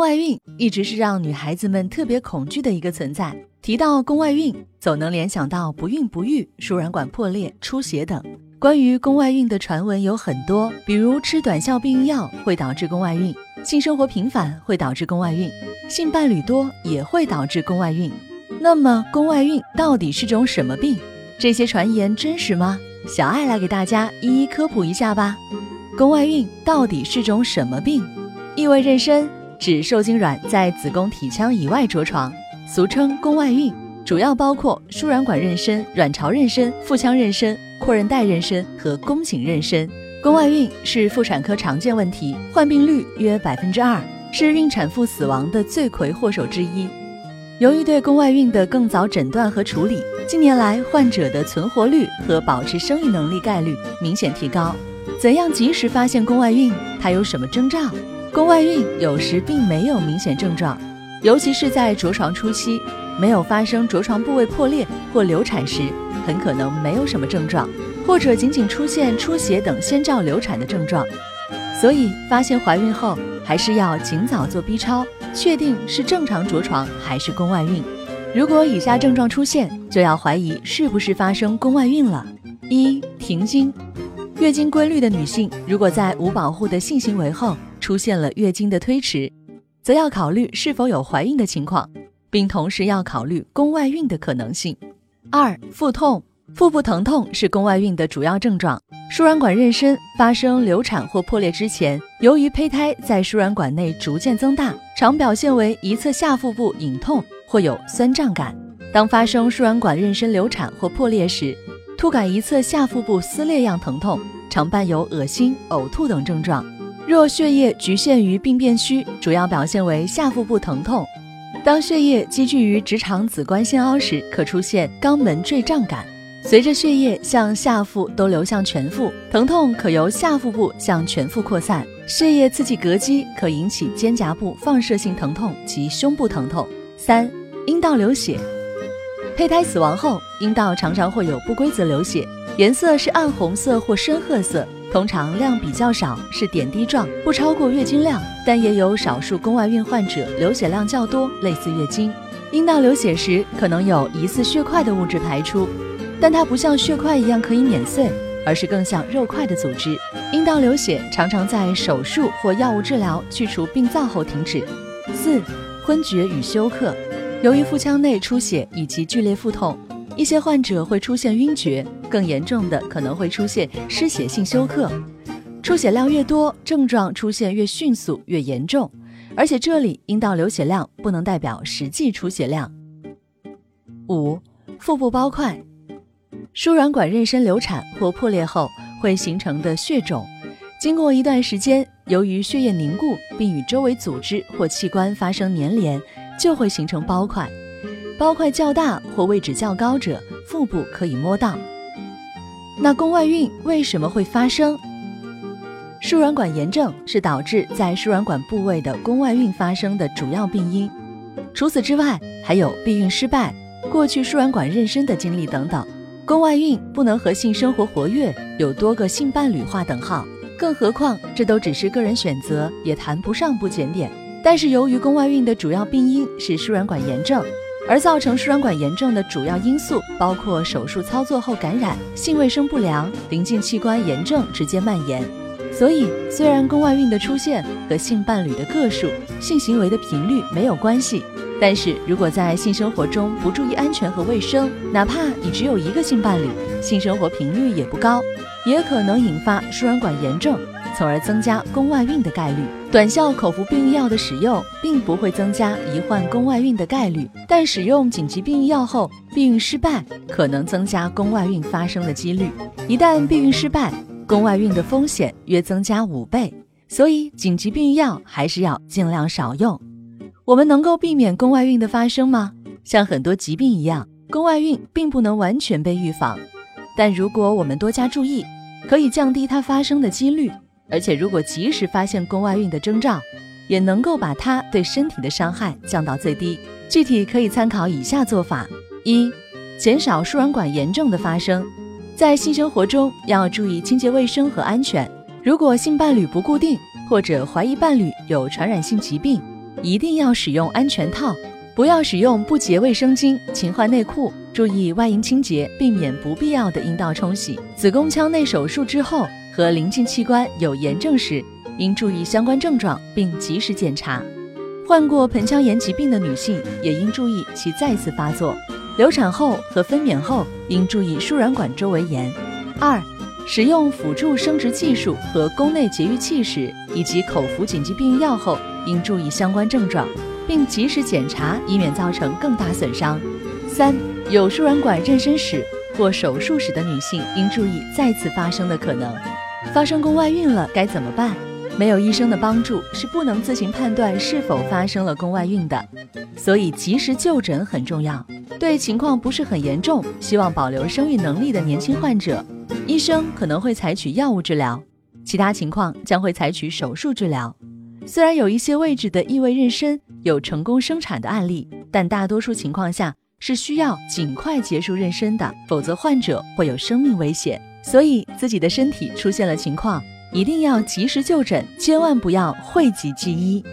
外孕一直是让女孩子们特别恐惧的一个存在。提到宫外孕，总能联想到不孕不育、输卵管破裂、出血等。关于宫外孕的传闻有很多，比如吃短效避孕药会导致宫外孕，性生活频繁会导致宫外孕，性伴侣多也会导致宫外孕。那么，宫外孕到底是种什么病？这些传言真实吗？小爱来给大家一一科普一下吧。宫外孕到底是种什么病？异位妊娠。指受精卵在子宫体腔以外着床，俗称宫外孕，主要包括输卵管妊娠、卵巢妊娠、腹腔妊娠、阔韧带妊娠和宫颈妊娠。宫外孕是妇产科常见问题，患病率约百分之二，是孕产妇死亡的罪魁祸首之一。由于对宫外孕的更早诊断和处理，近年来患者的存活率和保持生育能力概率明显提高。怎样及时发现宫外孕？它有什么征兆？宫外孕有时并没有明显症状，尤其是在着床初期，没有发生着床部位破裂或流产时，很可能没有什么症状，或者仅仅出现出血等先兆流产的症状。所以，发现怀孕后，还是要尽早做 B 超，确定是正常着床还是宫外孕。如果以下症状出现，就要怀疑是不是发生宫外孕了：一、停经，月经规律的女性，如果在无保护的性行为后，出现了月经的推迟，则要考虑是否有怀孕的情况，并同时要考虑宫外孕的可能性。二、腹痛，腹部疼痛是宫外孕的主要症状。输卵管妊娠发生流产或破裂之前，由于胚胎在输卵管内逐渐增大，常表现为一侧下腹部隐痛或有酸胀感。当发生输卵管妊娠流产或破裂时，突感一侧下腹部撕裂样疼痛，常伴有恶心、呕吐等症状。若血液局限于病变区，主要表现为下腹部疼痛；当血液积聚于直肠子宫腺凹时，可出现肛门坠胀感。随着血液向下腹都流向全腹，疼痛可由下腹部向全腹扩散。血液刺激膈肌，可引起肩胛部放射性疼痛及胸部疼痛。三、阴道流血，胚胎死亡后，阴道常常会有不规则流血，颜色是暗红色或深褐色。通常量比较少，是点滴状，不超过月经量，但也有少数宫外孕患者流血量较多，类似月经。阴道流血时可能有疑似血块的物质排出，但它不像血块一样可以碾碎，而是更像肉块的组织。阴道流血常常在手术或药物治疗去除病灶后停止。四、昏厥与休克，由于腹腔内出血以及剧烈腹痛。一些患者会出现晕厥，更严重的可能会出现失血性休克。出血量越多，症状出现越迅速、越严重。而且这里阴道流血量不能代表实际出血量。五、腹部包块，输卵管妊娠流产或破裂后会形成的血肿，经过一段时间，由于血液凝固并与周围组织或器官发生粘连，就会形成包块。包块较大或位置较高者，腹部可以摸到。那宫外孕为什么会发生？输卵管炎症是导致在输卵管部位的宫外孕发生的主要病因。除此之外，还有避孕失败、过去输卵管妊娠的经历等等。宫外孕不能和性生活活跃、有多个性伴侣划等号。更何况，这都只是个人选择，也谈不上不检点。但是，由于宫外孕的主要病因是输卵管炎症。而造成输卵管炎症的主要因素包括手术操作后感染、性卫生不良、临近器官炎症直接蔓延。所以，虽然宫外孕的出现和性伴侣的个数、性行为的频率没有关系，但是如果在性生活中不注意安全和卫生，哪怕你只有一个性伴侣，性生活频率也不高，也可能引发输卵管炎症。从而增加宫外孕的概率。短效口服避孕药的使用并不会增加罹患宫外孕的概率，但使用紧急避孕药后避孕失败，可能增加宫外孕发生的几率。一旦避孕失败，宫外孕的风险约增加五倍。所以，紧急避孕药还是要尽量少用。我们能够避免宫外孕的发生吗？像很多疾病一样，宫外孕并不能完全被预防，但如果我们多加注意，可以降低它发生的几率。而且，如果及时发现宫外孕的征兆，也能够把它对身体的伤害降到最低。具体可以参考以下做法：一、减少输卵管炎症的发生，在性生活中要注意清洁卫生和安全。如果性伴侣不固定，或者怀疑伴侣有传染性疾病，一定要使用安全套，不要使用不洁卫生巾、勤换内裤，注意外阴清洁，避免不必要的阴道冲洗。子宫腔内手术之后和临近器官有炎症时，应注意相关症状并及时检查。患过盆腔炎疾病的女性也应注意其再次发作。流产后和分娩后应注意输卵管周围炎。二、使用辅助生殖技术和宫内节育器时，以及口服紧急避孕药后，应注意相关症状，并及时检查，以免造成更大损伤。三、有输卵管妊娠史做手术时的女性应注意再次发生的可能。发生宫外孕了该怎么办？没有医生的帮助是不能自行判断是否发生了宫外孕的，所以及时就诊很重要。对情况不是很严重、希望保留生育能力的年轻患者，医生可能会采取药物治疗；其他情况将会采取手术治疗。虽然有一些位置的异位妊娠有成功生产的案例，但大多数情况下是需要尽快结束妊娠的，否则患者会有生命危险。所以自己的身体出现了情况。一定要及时就诊，千万不要讳疾忌医。